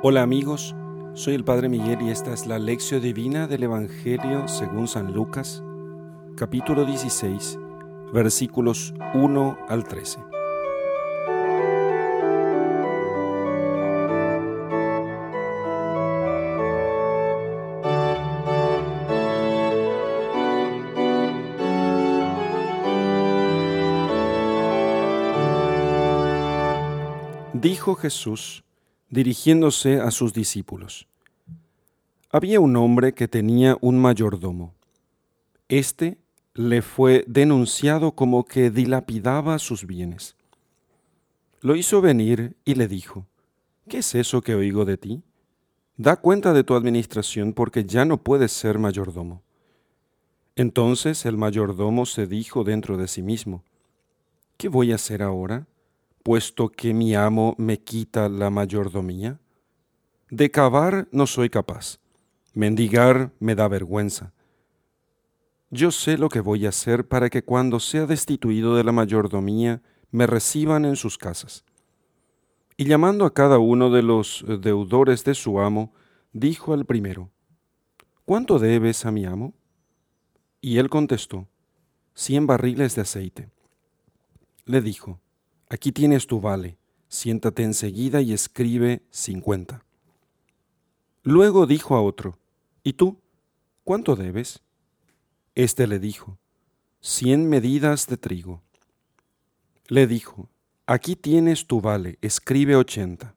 Hola amigos, soy el Padre Miguel y esta es la lección divina del Evangelio según San Lucas, capítulo 16, versículos 1 al 13. Dijo Jesús, dirigiéndose a sus discípulos. Había un hombre que tenía un mayordomo. Este le fue denunciado como que dilapidaba sus bienes. Lo hizo venir y le dijo, ¿qué es eso que oigo de ti? Da cuenta de tu administración porque ya no puedes ser mayordomo. Entonces el mayordomo se dijo dentro de sí mismo, ¿qué voy a hacer ahora? Puesto que mi amo me quita la mayordomía? De cavar no soy capaz, mendigar me da vergüenza. Yo sé lo que voy a hacer para que cuando sea destituido de la mayordomía me reciban en sus casas. Y llamando a cada uno de los deudores de su amo, dijo al primero, ¿Cuánto debes a mi amo? Y él contestó, cien barriles de aceite. Le dijo, Aquí tienes tu vale, siéntate enseguida y escribe cincuenta. Luego dijo a otro, ¿Y tú? ¿Cuánto debes? Este le dijo, cien medidas de trigo. Le dijo, Aquí tienes tu vale, escribe ochenta.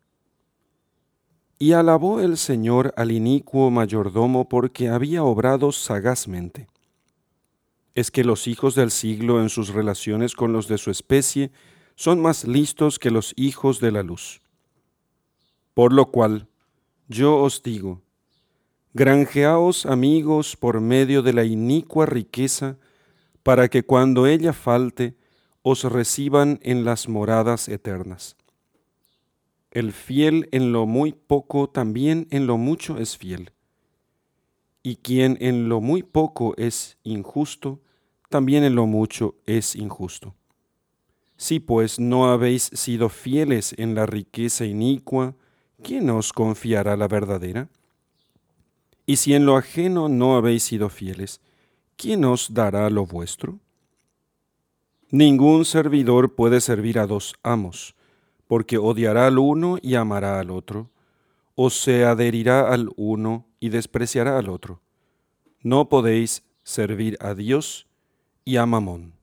Y alabó el Señor al inicuo mayordomo porque había obrado sagazmente. Es que los hijos del siglo en sus relaciones con los de su especie son más listos que los hijos de la luz. Por lo cual, yo os digo, granjeaos amigos por medio de la inicua riqueza, para que cuando ella falte, os reciban en las moradas eternas. El fiel en lo muy poco también en lo mucho es fiel. Y quien en lo muy poco es injusto, también en lo mucho es injusto. Si pues no habéis sido fieles en la riqueza inicua, ¿quién os confiará la verdadera? Y si en lo ajeno no habéis sido fieles, ¿quién os dará lo vuestro? Ningún servidor puede servir a dos amos, porque odiará al uno y amará al otro, o se adherirá al uno y despreciará al otro. No podéis servir a Dios y a Mamón.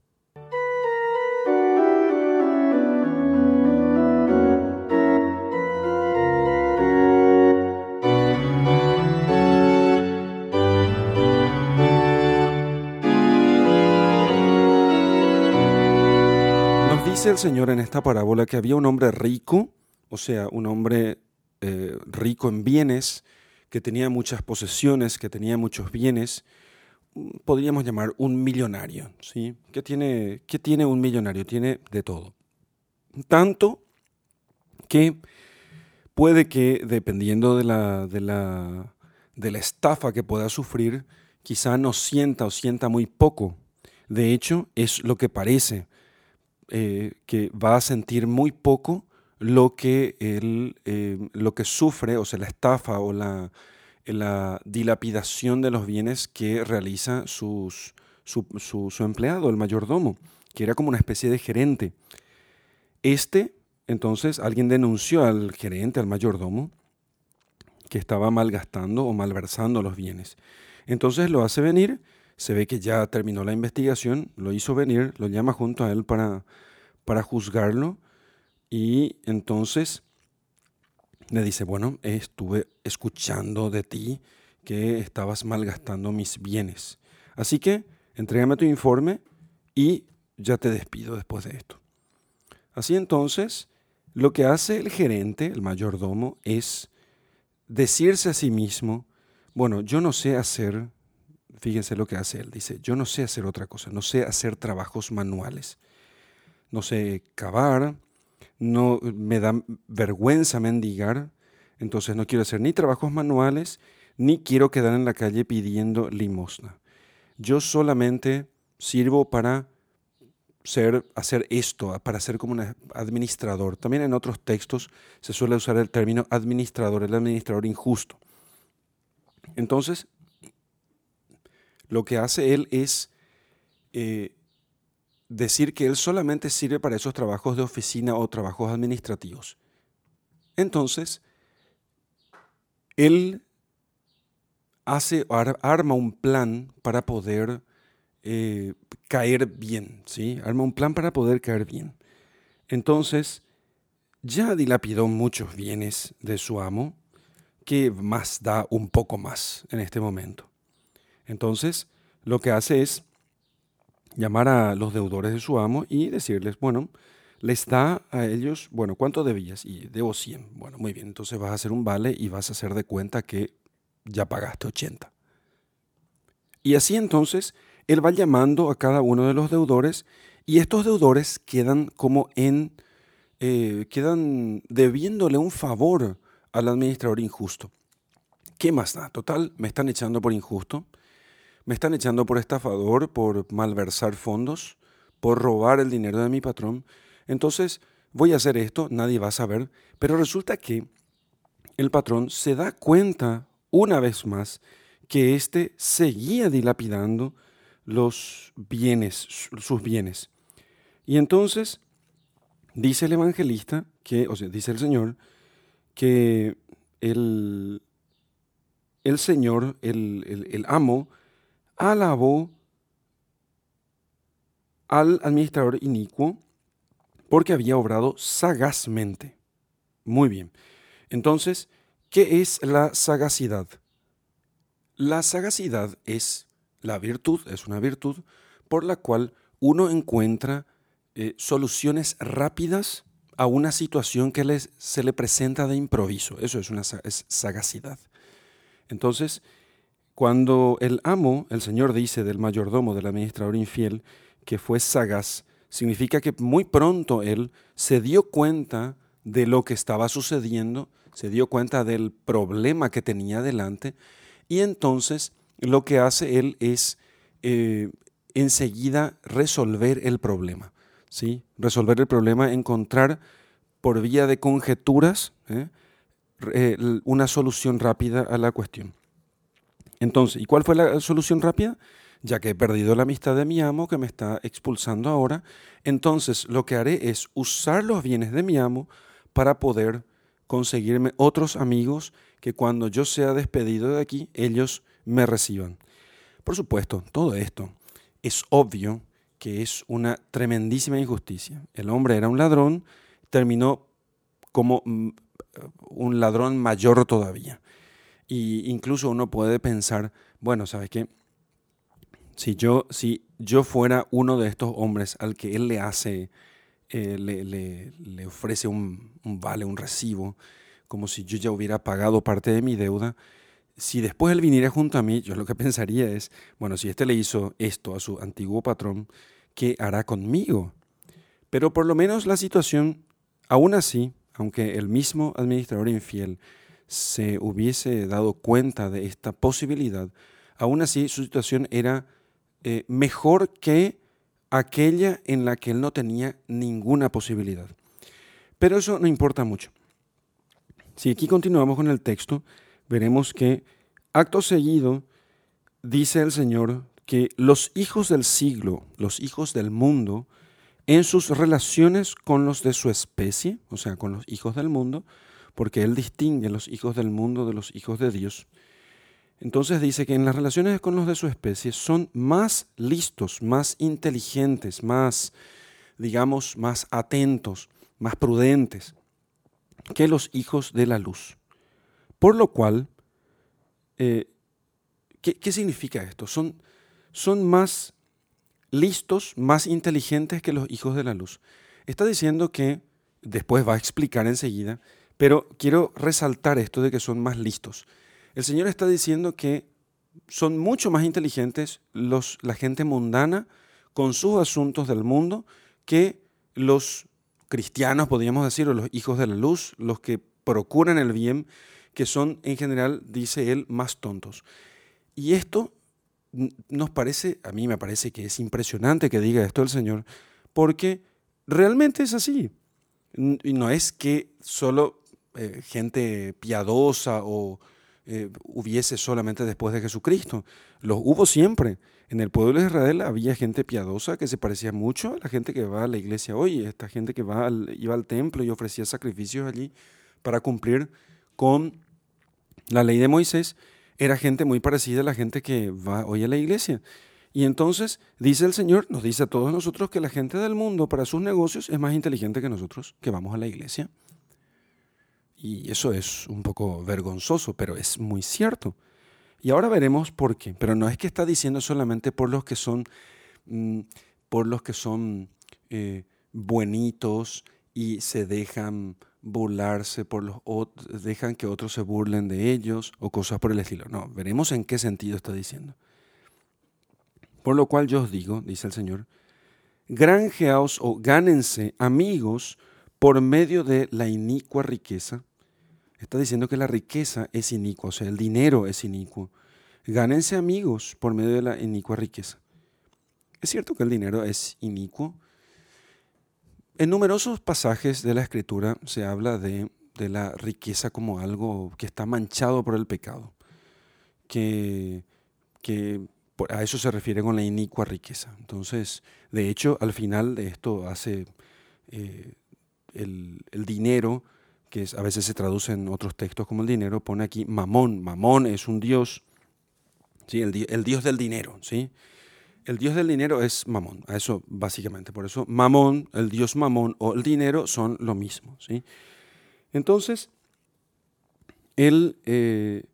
Dice el Señor en esta parábola que había un hombre rico, o sea, un hombre eh, rico en bienes, que tenía muchas posesiones, que tenía muchos bienes, podríamos llamar un millonario, ¿sí? ¿Qué tiene, qué tiene un millonario? Tiene de todo. Tanto que puede que, dependiendo de la, de la, de la estafa que pueda sufrir, quizá no sienta o sienta muy poco. De hecho, es lo que parece eh, que va a sentir muy poco lo que, él, eh, lo que sufre, o sea, la estafa o la, la dilapidación de los bienes que realiza sus, su, su, empleado, el mayordomo, que era como una especie de gerente. Este, entonces, alguien denunció al gerente, al mayordomo, que estaba malgastando o malversando los bienes. Entonces lo hace venir se ve que ya terminó la investigación, lo hizo venir, lo llama junto a él para, para juzgarlo y entonces le dice, bueno, estuve escuchando de ti que estabas malgastando mis bienes. Así que entrégame tu informe y ya te despido después de esto. Así entonces, lo que hace el gerente, el mayordomo, es decirse a sí mismo, bueno, yo no sé hacer fíjense lo que hace él. Dice, yo no sé hacer otra cosa, no sé hacer trabajos manuales, no sé cavar, no me da vergüenza mendigar, entonces no quiero hacer ni trabajos manuales, ni quiero quedar en la calle pidiendo limosna. Yo solamente sirvo para hacer esto, para ser como un administrador. También en otros textos se suele usar el término administrador, el administrador injusto. Entonces, lo que hace él es eh, decir que él solamente sirve para esos trabajos de oficina o trabajos administrativos. Entonces, él hace, arma un plan para poder eh, caer bien, ¿sí? Arma un plan para poder caer bien. Entonces, ya dilapidó muchos bienes de su amo, que más da un poco más en este momento. Entonces, lo que hace es llamar a los deudores de su amo y decirles, bueno, les da a ellos, bueno, ¿cuánto debías? Y debo 100. Bueno, muy bien, entonces vas a hacer un vale y vas a hacer de cuenta que ya pagaste 80. Y así entonces él va llamando a cada uno de los deudores y estos deudores quedan como en, eh, quedan debiéndole un favor al administrador injusto. ¿Qué más da? Total, me están echando por injusto, me están echando por estafador, por malversar fondos, por robar el dinero de mi patrón. Entonces, voy a hacer esto, nadie va a saber, pero resulta que el patrón se da cuenta una vez más que éste seguía dilapidando los bienes, sus bienes. Y entonces dice el evangelista, que, o sea, dice el Señor, que el, el Señor, el, el amo, alabó al administrador inicuo porque había obrado sagazmente. Muy bien. Entonces, ¿Qué es la sagacidad? La sagacidad es la virtud, es una virtud por la cual uno encuentra eh, soluciones rápidas a una situación que se le presenta de improviso. Eso es una es sagacidad. Entonces, cuando el amo, el Señor dice del mayordomo, del administrador infiel, que fue sagaz, significa que muy pronto él se dio cuenta de lo que estaba sucediendo, se dio cuenta del problema que tenía delante y entonces lo que hace él es eh, enseguida resolver el problema. ¿sí? Resolver el problema, encontrar por vía de conjeturas ¿eh? Una solución rápida a la cuestión. Entonces, ¿y cuál fue la solución rápida? Ya que he perdido la amistad de mi amo que me está expulsando ahora, entonces lo que haré es usar los bienes de mi amo para poder conseguirme otros amigos que cuando yo sea despedido de aquí, ellos me reciban. Por supuesto, todo esto es obvio que es una tremendísima injusticia. El hombre era un ladrón, terminó como mm, un ladrón mayor todavía. Y incluso uno puede pensar, bueno, ¿sabes qué? Si yo, si yo fuera uno de estos hombres al que él le hace eh, le, ofrece un, vale, un recibo, como si yo ya hubiera pagado parte de mi deuda. Si después él viniera junto a mí, yo lo que pensaría es, bueno, si este le hizo esto a su antiguo patrón, ¿qué hará conmigo? Pero por lo menos la situación, aún así, aunque el mismo administrador infiel se hubiese dado cuenta de esta posibilidad, aún así su situación era eh, mejor que aquella en la que él no tenía ninguna posibilidad. Pero eso no importa mucho. Si aquí continuamos con el texto, veremos que acto seguido dice el Señor que los hijos del siglo, los hijos del mundo, en sus relaciones con los de su especie, o sea, con los hijos del mundo, porque Él distingue los hijos del mundo de los hijos de Dios, entonces dice que en las relaciones con los de su especie son más listos, más inteligentes, más, digamos, más atentos, más prudentes que los hijos de la luz. Por lo cual, eh, ¿qué, significa esto? Son, son más listos, más inteligentes que los hijos de la luz. Está diciendo que, después va a explicar enseguida, pero quiero resaltar esto de que son más listos. El Señor está diciendo que son mucho más inteligentes los, la gente mundana con sus asuntos del mundo que los cristianos, podríamos decir, o los hijos de la luz, los que procuran el bien, que son en general, dice él, más tontos. Y esto nos parece, a mí me parece que es impresionante que diga esto el Señor, porque realmente es así. Y no es que solo eh, gente piadosa o eh, hubiese solamente después de Jesucristo. Los hubo siempre. En el pueblo de Israel había gente piadosa que se parecía mucho a la gente que va a la iglesia hoy, esta gente que va iba al templo y ofrecía sacrificios allí para cumplir con la ley de Moisés, era gente muy parecida a la gente que va hoy a la iglesia. Y entonces dice el Señor, nos dice a todos nosotros que la gente del mundo para sus negocios es más inteligente que nosotros que vamos a la iglesia. Y eso es un poco vergonzoso, pero es muy cierto. Y ahora veremos por qué. Pero no es que está diciendo solamente por los que son, mm, por los que son eh, buenitos y se dejan burlarse por los otros, dejan que otros se burlen de ellos o cosas por el estilo. No, veremos en qué sentido está diciendo. Por lo cual yo os digo, dice el Señor, granjeaos o gánense amigos por medio de la inicua riqueza. Está diciendo que la riqueza es inicua, o sea, el dinero es inicuo. Gánense amigos por medio de la inicua riqueza. Es cierto que el dinero es inicuo. En numerosos pasajes de la Escritura se habla de, de la riqueza como algo que está manchado por el pecado, que, que a eso se refiere con la inicua riqueza. Entonces, de hecho, al final de esto hace eh, el, dinero, que a veces se traduce en otros textos como el dinero, pone aquí mamón. Mamón es un dios, ¿sí? el, dios del dinero. ¿sí? El dios del dinero es mamón, a eso básicamente. Por eso mamón, el dios mamón o el dinero son lo mismo. ¿sí? Entonces, el eh,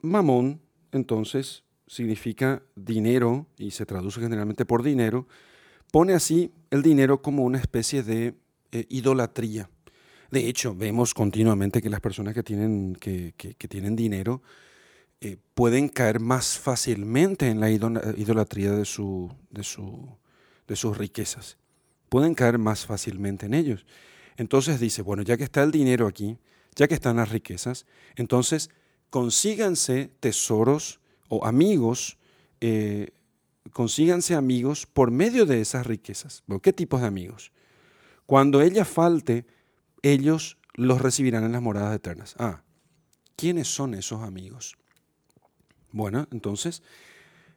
mamón, entonces, significa dinero y se traduce generalmente por dinero, pone así el dinero como una especie de eh, idolatría. De hecho, vemos continuamente que las personas que tienen, que, tienen dinero eh, pueden caer más fácilmente en la idolatría de, su, de, su, de sus riquezas. Pueden caer más fácilmente en ellos. Entonces dice, bueno, ya que está el dinero aquí, ya que están las riquezas, entonces consíganse tesoros o amigos, eh, consíganse amigos por medio de esas riquezas. ¿Qué tipos de amigos? Cuando ella falte, ellos los recibirán en las moradas eternas. Ah, ¿quiénes son esos amigos? Bueno, entonces,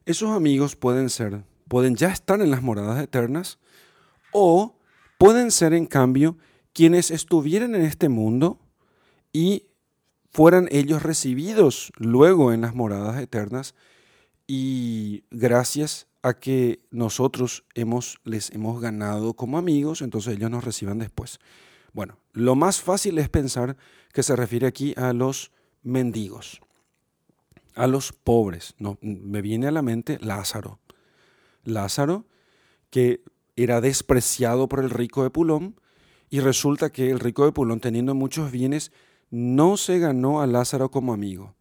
esos amigos pueden ser, pueden ya estar en las moradas eternas o pueden ser, en cambio, quienes estuvieran en este mundo y fueran ellos recibidos luego en las moradas eternas y gracias a que nosotros hemos, les hemos ganado como amigos, entonces ellos nos reciban después. Bueno, lo más fácil es pensar que se refiere aquí a los mendigos, a los pobres. No, me viene a la mente Lázaro. Lázaro, que era despreciado por el rico de Pulón, y resulta que el rico de Pulón, teniendo muchos bienes, no se ganó a Lázaro como amigo.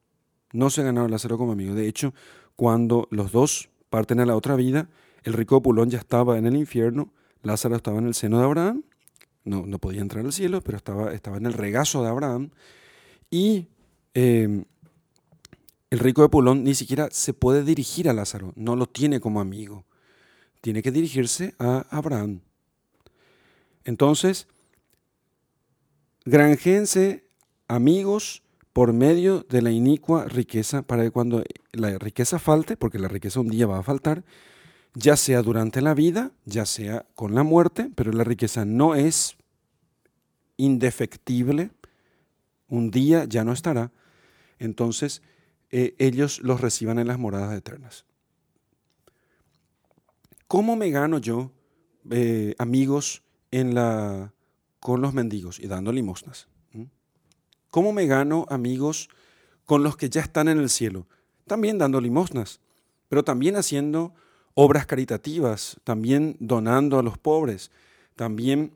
No se ganó a Lázaro como amigo. De hecho, cuando los dos parten a la otra vida, el rico Pulón ya estaba en el infierno, Lázaro estaba en el seno de Abraham, no, podía entrar al cielo, pero estaba, estaba en el regazo de Abraham, y em, el rico de Pulón ni siquiera se puede dirigir a Lázaro, no lo tiene como amigo, tiene que dirigirse a Abraham. Entonces, granjense amigos por medio de la inicua riqueza, para que cuando la riqueza falte, porque la riqueza un día va a faltar, ya sea durante la vida, ya sea con la muerte, pero la riqueza no es indefectible, un día ya no estará, entonces eh, ellos los reciban en las moradas eternas. ¿Cómo me gano yo eh, amigos con los mendigos y dando limosnas? ¿Cómo me gano amigos con los que ya están en el cielo? También dando limosnas, pero también haciendo obras caritativas, también donando a los pobres, también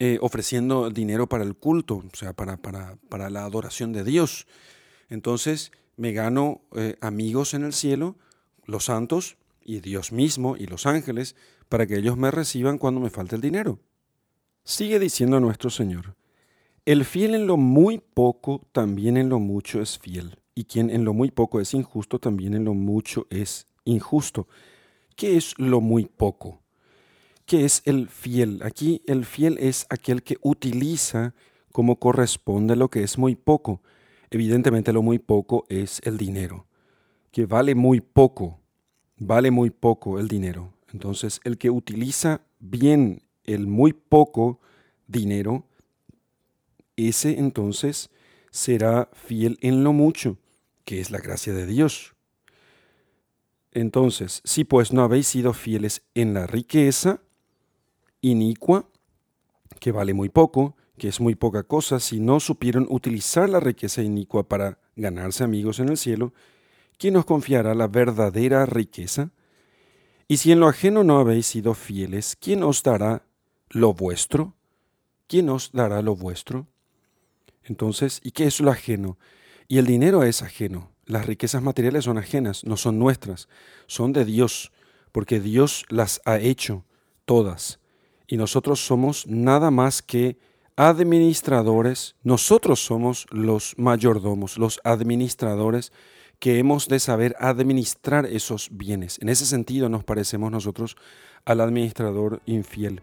eh, ofreciendo dinero para el culto, o sea, para, para, la adoración de Dios. Entonces me gano eh, amigos en el cielo, los santos y Dios mismo y los ángeles, para que ellos me reciban cuando me falte el dinero. Sigue diciendo nuestro Señor. El fiel en lo muy poco, también en lo mucho es fiel. Y quien en lo muy poco es injusto, también en lo mucho es injusto. ¿Qué es lo muy poco? ¿Qué es el fiel? Aquí el fiel es aquel que utiliza como corresponde lo que es muy poco. Evidentemente lo muy poco es el dinero, que vale muy poco, vale muy poco el dinero. Entonces el que utiliza bien el muy poco dinero, ese entonces será fiel en lo mucho, que es la gracia de Dios. Entonces, si pues no habéis sido fieles en la riqueza, inicua, que vale muy poco, que es muy poca cosa, si no supieron utilizar la riqueza inicua para ganarse amigos en el cielo, ¿quién os confiará la verdadera riqueza? Y si en lo ajeno no habéis sido fieles, ¿quién os dará lo vuestro? ¿Quién os dará lo vuestro? Entonces, ¿y qué es lo ajeno? Y el dinero es ajeno. Las riquezas materiales son ajenas, no son nuestras, son de Dios, porque Dios las ha hecho todas y nosotros somos nada más que administradores, nosotros somos los mayordomos, los administradores que hemos de saber administrar esos bienes. En ese sentido nos parecemos nosotros al administrador infiel,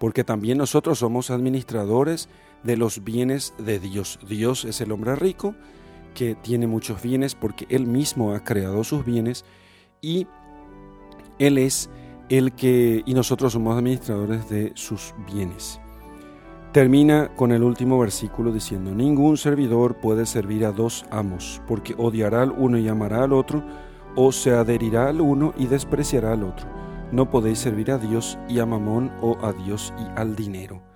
porque también nosotros somos administradores de los bienes de Dios. Dios es el hombre rico que tiene muchos bienes porque Él mismo ha creado sus bienes y Él es el que, y nosotros somos administradores de sus bienes. Termina con el último versículo diciendo, ningún servidor puede servir a dos amos, porque odiará al uno y amará al otro, o se adherirá al uno y despreciará al otro. No podéis servir a Dios y a Mamón o a Dios y al dinero.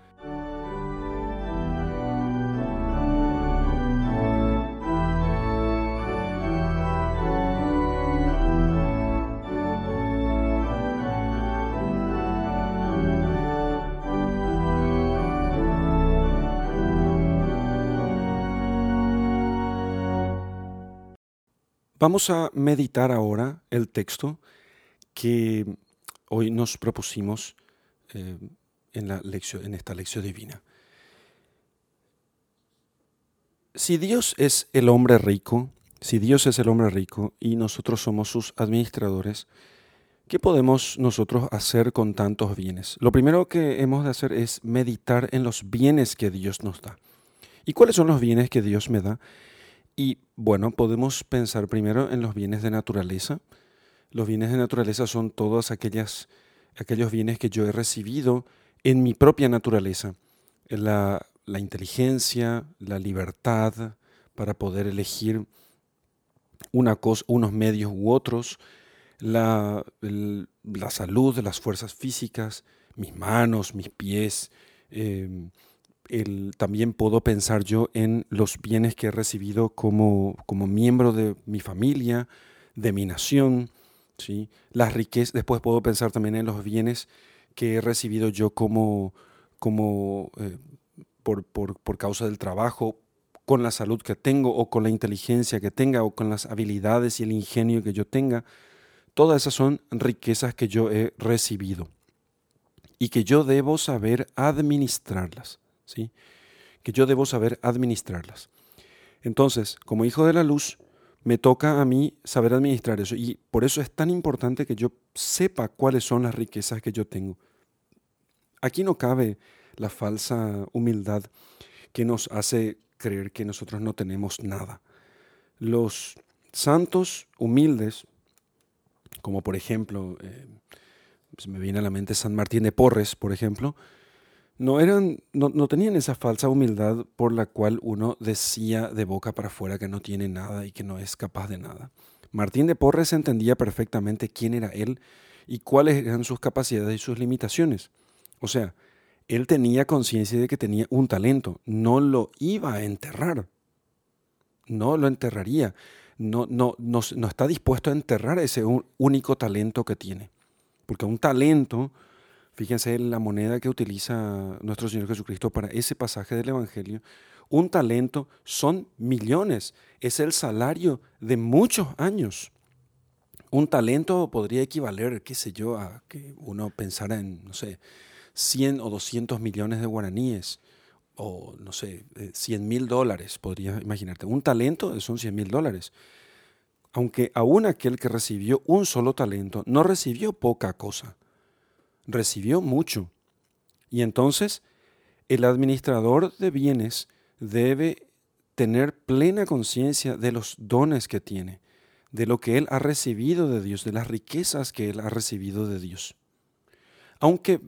Vamos a meditar ahora el texto que hoy nos propusimos eh, en, la lección, en esta lección divina. Si Dios es el hombre rico, si Dios es el hombre rico y nosotros somos sus administradores, ¿qué podemos nosotros hacer con tantos bienes? Lo primero que hemos de hacer es meditar en los bienes que Dios nos da. ¿Y cuáles son los bienes que Dios me da? Y bueno, podemos pensar primero en los bienes de naturaleza. Los bienes de naturaleza son todos aquellas, aquellos bienes que yo he recibido en mi propia naturaleza. La, la inteligencia, la libertad para poder elegir una cosa, unos medios u otros, la, la salud, las fuerzas físicas, mis manos, mis pies, eh, también puedo pensar yo en los bienes que he recibido como, como miembro de mi familia, de mi nación, ¿sí? Las riquezas, después puedo pensar también en los bienes que he recibido yo como, como eh, por, por, por causa del trabajo, con la salud que tengo o con la inteligencia que tenga o con las habilidades y el ingenio que yo tenga. Todas esas son riquezas que yo he recibido y que yo debo saber administrarlas. Que yo debo saber administrarlas. Entonces, como hijo de la luz, me toca a mí saber administrar eso y por eso es tan importante que yo sepa cuáles son las riquezas que yo tengo. Aquí no cabe la falsa humildad que nos hace creer que nosotros no tenemos nada. Los santos humildes, como por ejemplo, eh, me viene a la mente San Martín de Porres, por ejemplo, no, eran, no, tenían esa falsa humildad por la cual uno decía de boca para afuera que no tiene nada y que no es capaz de nada. Martín de Porres entendía perfectamente quién era él y cuáles eran sus capacidades y sus limitaciones. O sea, él tenía conciencia de que tenía un talento, no lo iba a enterrar, no lo enterraría, no, no, no, no está dispuesto a enterrar ese único talento que tiene, porque un talento Fíjense en la moneda que utiliza nuestro Señor Jesucristo para ese pasaje del Evangelio. Un talento son millones, es el salario de muchos años. Un talento podría equivaler, qué sé yo, a que uno pensara en, no sé, 100 o 200 millones de guaraníes, o no sé, 100 eh, mil dólares, podría imaginarte. Un talento son 100 mil dólares. Aunque aún aquel que recibió un solo talento no recibió poca cosa recibió mucho. Y entonces el administrador de bienes debe tener plena conciencia de los dones que tiene, de lo que él ha recibido de Dios, de las riquezas que él ha recibido de Dios. Aunque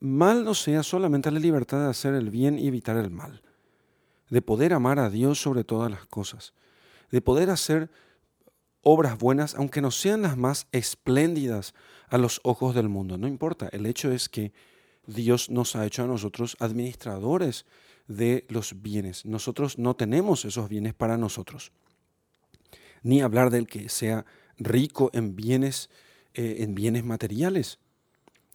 mal no sea solamente la libertad de hacer el bien y evitar el mal, de poder amar a Dios sobre todas las cosas, de poder hacer obras buenas, aunque no sean las más espléndidas a los ojos del mundo. No importa, el hecho es que Dios nos ha hecho a nosotros administradores de los bienes. Nosotros no tenemos esos bienes para nosotros. Ni hablar del que sea rico en bienes, eh, en bienes materiales.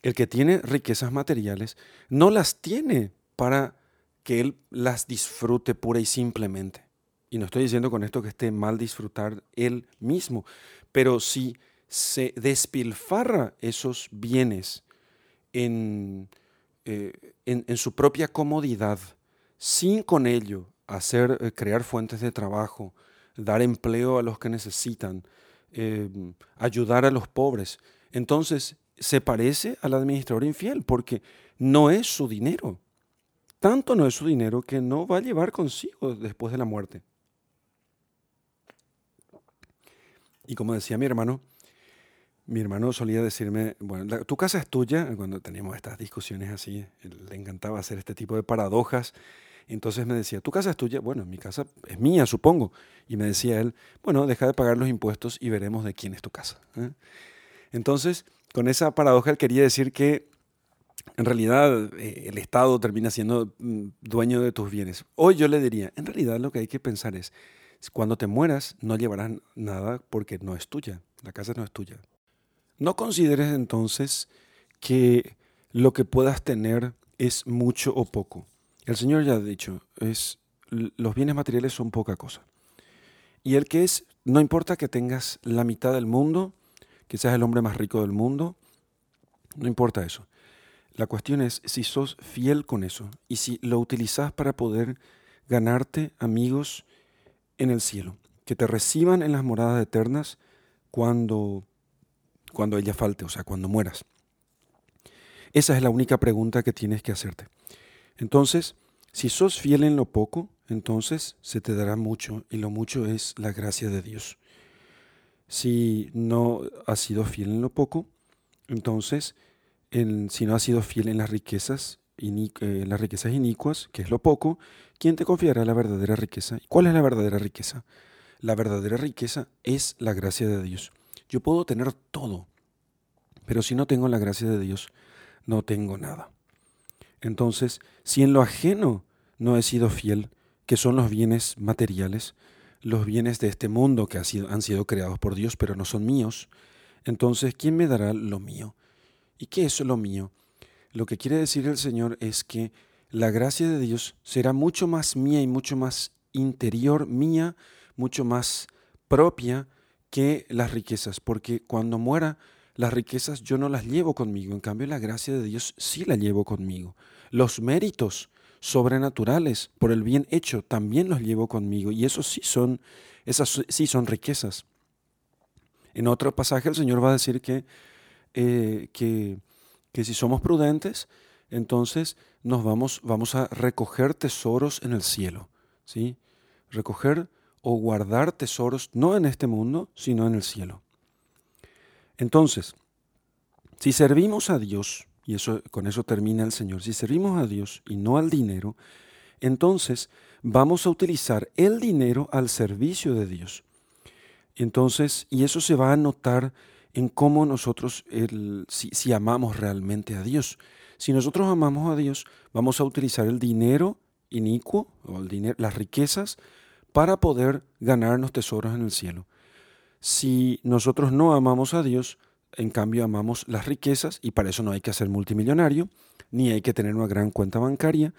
El que tiene riquezas materiales no las tiene para que él las disfrute pura y simplemente. Y no estoy diciendo con esto que esté mal disfrutar él mismo, pero si se despilfarra esos bienes en, eh, en, su propia comodidad, sin con ello hacer, eh, crear fuentes de trabajo, dar empleo a los que necesitan, eh, ayudar a los pobres, entonces se parece al administrador infiel porque no es su dinero. Tanto no es su dinero que no va a llevar consigo después de la muerte. Y como decía mi hermano, mi hermano solía decirme, bueno, tu casa es tuya, cuando teníamos estas discusiones así, le encantaba hacer este tipo de paradojas. Entonces me decía, tu casa es tuya, bueno, mi casa es mía, supongo. Y me decía él, bueno, deja de pagar los impuestos y veremos de quién es tu casa. ¿eh? Entonces, con esa paradoja él quería decir que en realidad eh, el Estado termina siendo mm, dueño de tus bienes. Hoy yo le diría, en realidad lo que hay que pensar es, cuando te mueras no llevarás nada porque no es tuya, la casa no es tuya. No consideres entonces que lo que puedas tener es mucho o poco. El Señor ya ha dicho, es, los bienes materiales son poca cosa. Y el que es, no importa que tengas la mitad del mundo, que seas el hombre más rico del mundo, no importa eso. La cuestión es si sos fiel con eso y si lo utilizas para poder ganarte amigos en el cielo, que te reciban en las moradas eternas cuando cuando ella falte, o sea, cuando mueras. Esa es la única pregunta que tienes que hacerte. Entonces, si sos fiel en lo poco, entonces se te dará mucho y lo mucho es la gracia de Dios. Si no has sido fiel en lo poco, entonces, si no has sido fiel en las riquezas, en eh, las riquezas inicuas, que es lo poco, ¿quién te confiará la verdadera riqueza? ¿Cuál es la verdadera riqueza? La verdadera riqueza es la gracia de Dios. Yo puedo tener todo, pero si no tengo la gracia de Dios, no tengo nada. Entonces, si en lo ajeno no he sido fiel, que son los bienes materiales, los bienes de este mundo que han sido creados por Dios, pero no son míos, entonces, ¿quién me dará lo mío? ¿Y qué es lo mío? Lo que quiere decir el Señor es que la gracia de Dios será mucho más mía y mucho más interior mía, mucho más propia que las riquezas, porque cuando muera, las riquezas yo no las llevo conmigo, en cambio la gracia de Dios sí la llevo conmigo. Los méritos sobrenaturales por el bien hecho también los llevo conmigo y esos sí son, esas sí son riquezas. En otro pasaje el Señor va a decir que, eh, que, que si somos prudentes, entonces nos vamos, vamos a recoger tesoros en el cielo. ¿sí? Recoger o guardar tesoros no en este mundo, sino en el cielo. Entonces, si servimos a Dios, y eso, con eso termina el Señor, si servimos a Dios y no al dinero, entonces vamos a utilizar el dinero al servicio de Dios. Entonces, y eso se va a notar en cómo nosotros, si amamos realmente a Dios. Si nosotros amamos a Dios, vamos a utilizar el dinero inicuo, o el dinero, las riquezas, para poder ganarnos tesoros en el cielo. Si nosotros no amamos a Dios, en cambio amamos las riquezas y para eso no hay que ser multimillonario, ni hay que tener una gran cuenta bancaria.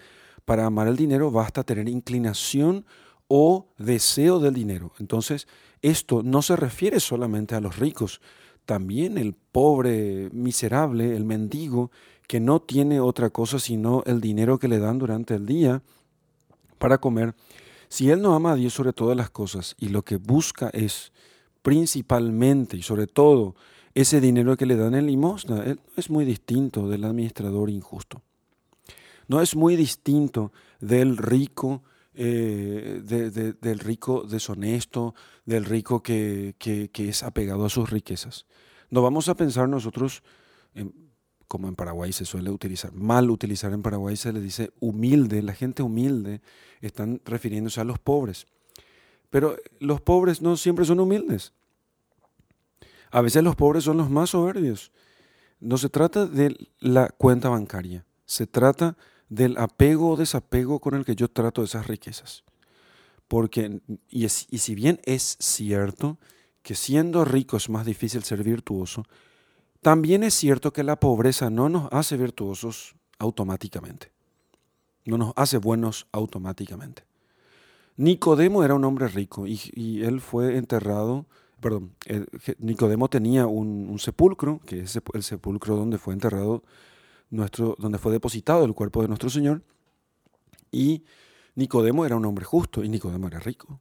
Para amar el dinero basta tener inclinación o deseo del dinero. Entonces, esto no se refiere solamente a los ricos, también el pobre, miserable, el mendigo, que no tiene otra cosa sino el dinero que le dan durante el día para comer, si él no ama a Dios sobre todas las cosas y lo que busca es principalmente y sobre todo ese dinero que le dan en limosna es muy distinto del administrador injusto. No es muy distinto del rico, eh, del rico deshonesto, del rico que, es apegado a sus riquezas. No vamos a pensar nosotros, como en Paraguay se suele utilizar, mal utilizar en Paraguay se le dice humilde, la gente humilde, están refiriéndose a los pobres. Pero los pobres no siempre son humildes. A veces los pobres son los más soberbios. No se trata de la cuenta bancaria, se trata del apego o desapego con el que yo trato esas riquezas. Porque, y, si bien es cierto que siendo rico es más difícil ser virtuoso, también es cierto que la pobreza no nos hace virtuosos automáticamente, no nos hace buenos automáticamente. Nicodemo era un hombre rico y él fue enterrado perdón, Nicodemo tenía un, sepulcro, que es el sepulcro donde fue enterrado nuestro, donde fue depositado el cuerpo de nuestro Señor. Y Nicodemo era un hombre justo y Nicodemo era rico.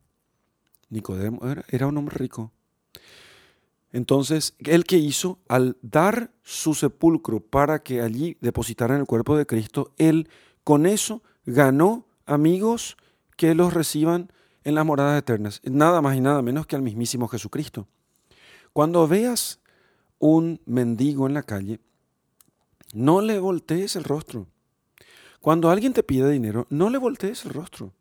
Nicodemo era, era un hombre rico. Entonces, él que hizo, al dar su sepulcro para que allí depositaran el cuerpo de Cristo, él con eso ganó amigos que los reciban en las moradas eternas, nada más y nada menos que al mismísimo Jesucristo. Cuando veas un mendigo en la calle, no le voltees el rostro. Cuando alguien te pide dinero, no le voltees el rostro.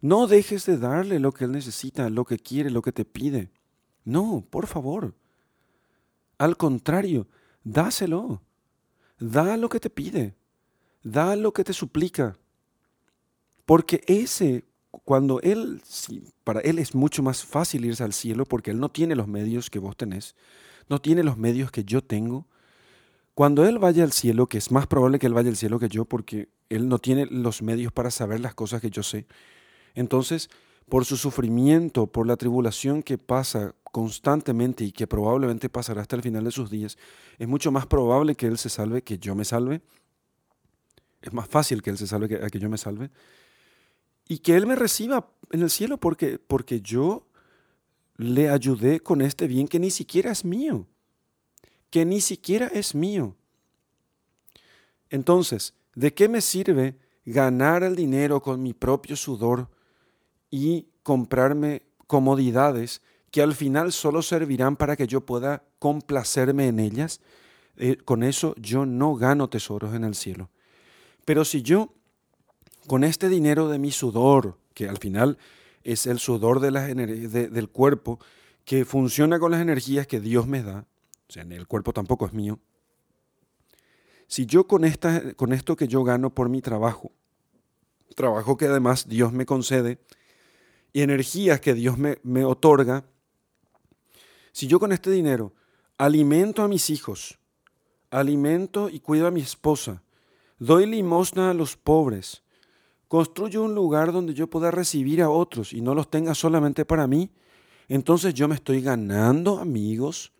No dejes de darle lo que él necesita, lo que quiere, lo que te pide. No, por favor. Al contrario, dáselo. Da lo que te pide. Da lo que te suplica. Porque ese cuando él, para él es mucho más fácil irse al cielo porque él no tiene los medios que vos tenés, no tiene los medios que yo tengo. Cuando él vaya al cielo, que es más probable que él vaya al cielo que yo porque él no tiene los medios para saber las cosas que yo sé, entonces por su sufrimiento, por la tribulación que pasa constantemente y que probablemente pasará hasta el final de sus días, es mucho más probable que él se salve que yo me salve. Es más fácil que él se salve que, que yo me salve y que Él me reciba en el cielo porque, porque yo le ayudé con este bien que ni siquiera es mío, que ni siquiera es mío. Entonces, ¿de qué me sirve ganar el dinero con mi propio sudor y comprarme comodidades que al final solo servirán para que yo pueda complacerme en ellas? Eh, con eso yo no gano tesoros en el cielo. Pero si yo con este dinero de mi sudor, que al final es el sudor de del cuerpo, que funciona con las energías que Dios me da, o sea, el cuerpo tampoco es mío, si yo con, esta, con esto que yo gano por mi trabajo, trabajo que además Dios me concede, y energías que Dios me, me otorga, si yo con este dinero alimento a mis hijos, alimento y cuido a mi esposa, doy limosna a los pobres, construyo un lugar donde yo pueda recibir a otros y no los tenga solamente para mí, entonces yo me estoy ganando amigos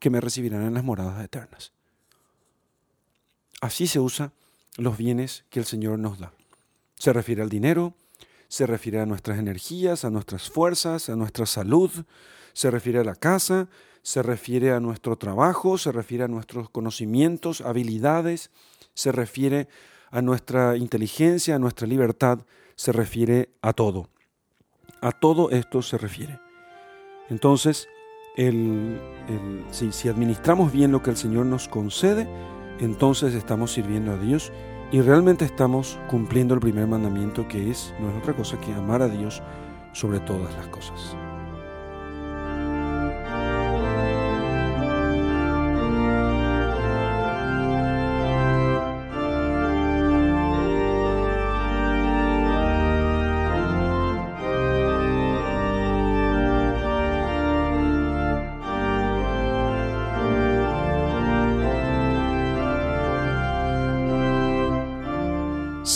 que me recibirán en las moradas eternas. Así se usa los bienes que el Señor nos da. Se refiere al dinero, se refiere a nuestras energías, a nuestras fuerzas, a nuestra salud, se refiere a la casa, se refiere a nuestro trabajo, se refiere a nuestros conocimientos, habilidades, se refiere a nuestra inteligencia, a nuestra libertad, se refiere a todo. A todo esto se refiere. Entonces, si, administramos bien lo que el Señor nos concede, entonces estamos sirviendo a Dios y realmente estamos cumpliendo el primer mandamiento que es, no es otra cosa que amar a Dios sobre todas las cosas.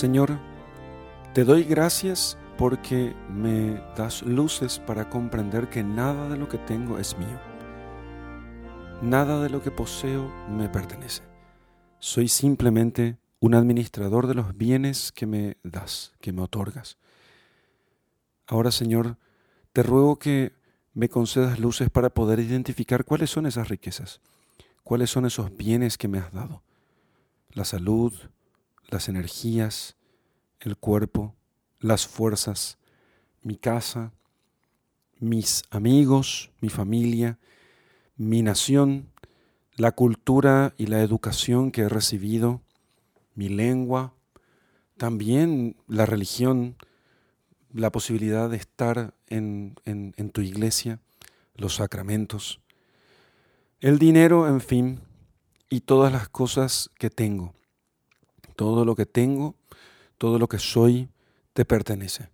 Señor, te doy gracias porque me das luces para comprender que nada de lo que tengo es mío. Nada de lo que poseo me pertenece. Soy simplemente un administrador de los bienes que me das, que me otorgas. Ahora, Señor, te ruego que me concedas luces para poder identificar cuáles son esas riquezas, cuáles son esos bienes que me has dado. La salud, las energías, el cuerpo, las fuerzas, mi casa, mis amigos, mi familia, mi nación, la cultura y la educación que he recibido, mi lengua, también la religión, la posibilidad de estar en, en, tu iglesia, los sacramentos, el dinero, en fin, y todas las cosas que tengo. Todo lo que tengo, todo lo que soy, te pertenece.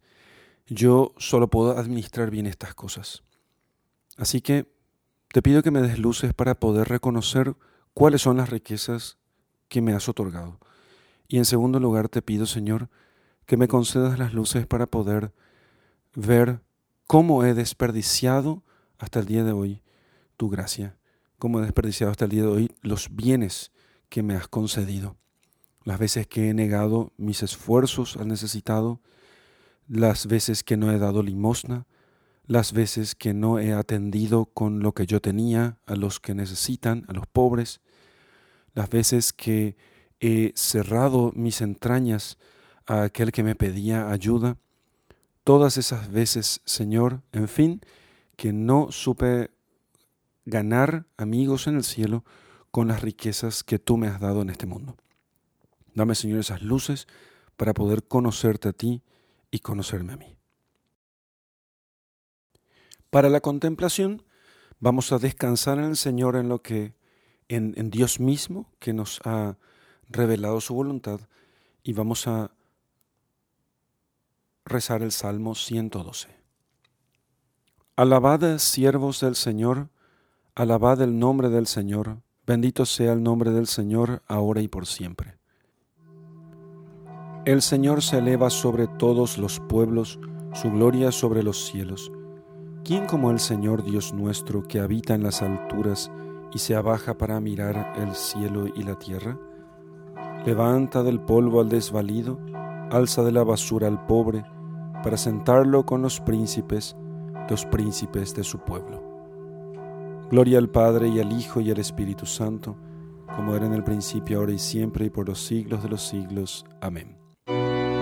Yo solo puedo administrar bien estas cosas. Así que te pido que me des luces para poder reconocer cuáles son las riquezas que me has otorgado. Y en segundo lugar te pido, Señor, que me concedas las luces para poder ver cómo he desperdiciado hasta el día de hoy tu gracia, cómo he desperdiciado hasta el día de hoy los bienes que me has concedido, las veces que he negado mis esfuerzos al necesitado, las veces que no he dado limosna, las veces que no he atendido con lo que yo tenía a los que necesitan, a los pobres, las veces que he cerrado mis entrañas a aquel que me pedía ayuda, todas esas veces, Señor, en fin, que no supe ganar amigos en el cielo con las riquezas que tú me has dado en este mundo. Dame, Señor, esas luces para poder conocerte a ti y conocerme a mí. Para la contemplación vamos a descansar en el Señor en lo que en, en Dios mismo que nos ha revelado su voluntad y vamos a rezar el Salmo 112. Alabad siervos del Señor, alabad el nombre del Señor, bendito sea el nombre del Señor ahora y por siempre. El Señor se eleva sobre todos los pueblos, su gloria sobre los cielos. ¿Quién como el Señor Dios nuestro que habita en las alturas y se abaja para mirar el cielo y la tierra? Levanta del polvo al desvalido, alza de la basura al pobre, para sentarlo con los príncipes, los príncipes de su pueblo. Gloria al Padre y al Hijo y al Espíritu Santo, como era en el principio, ahora y siempre, y por los siglos de los siglos. Amén. Thank you.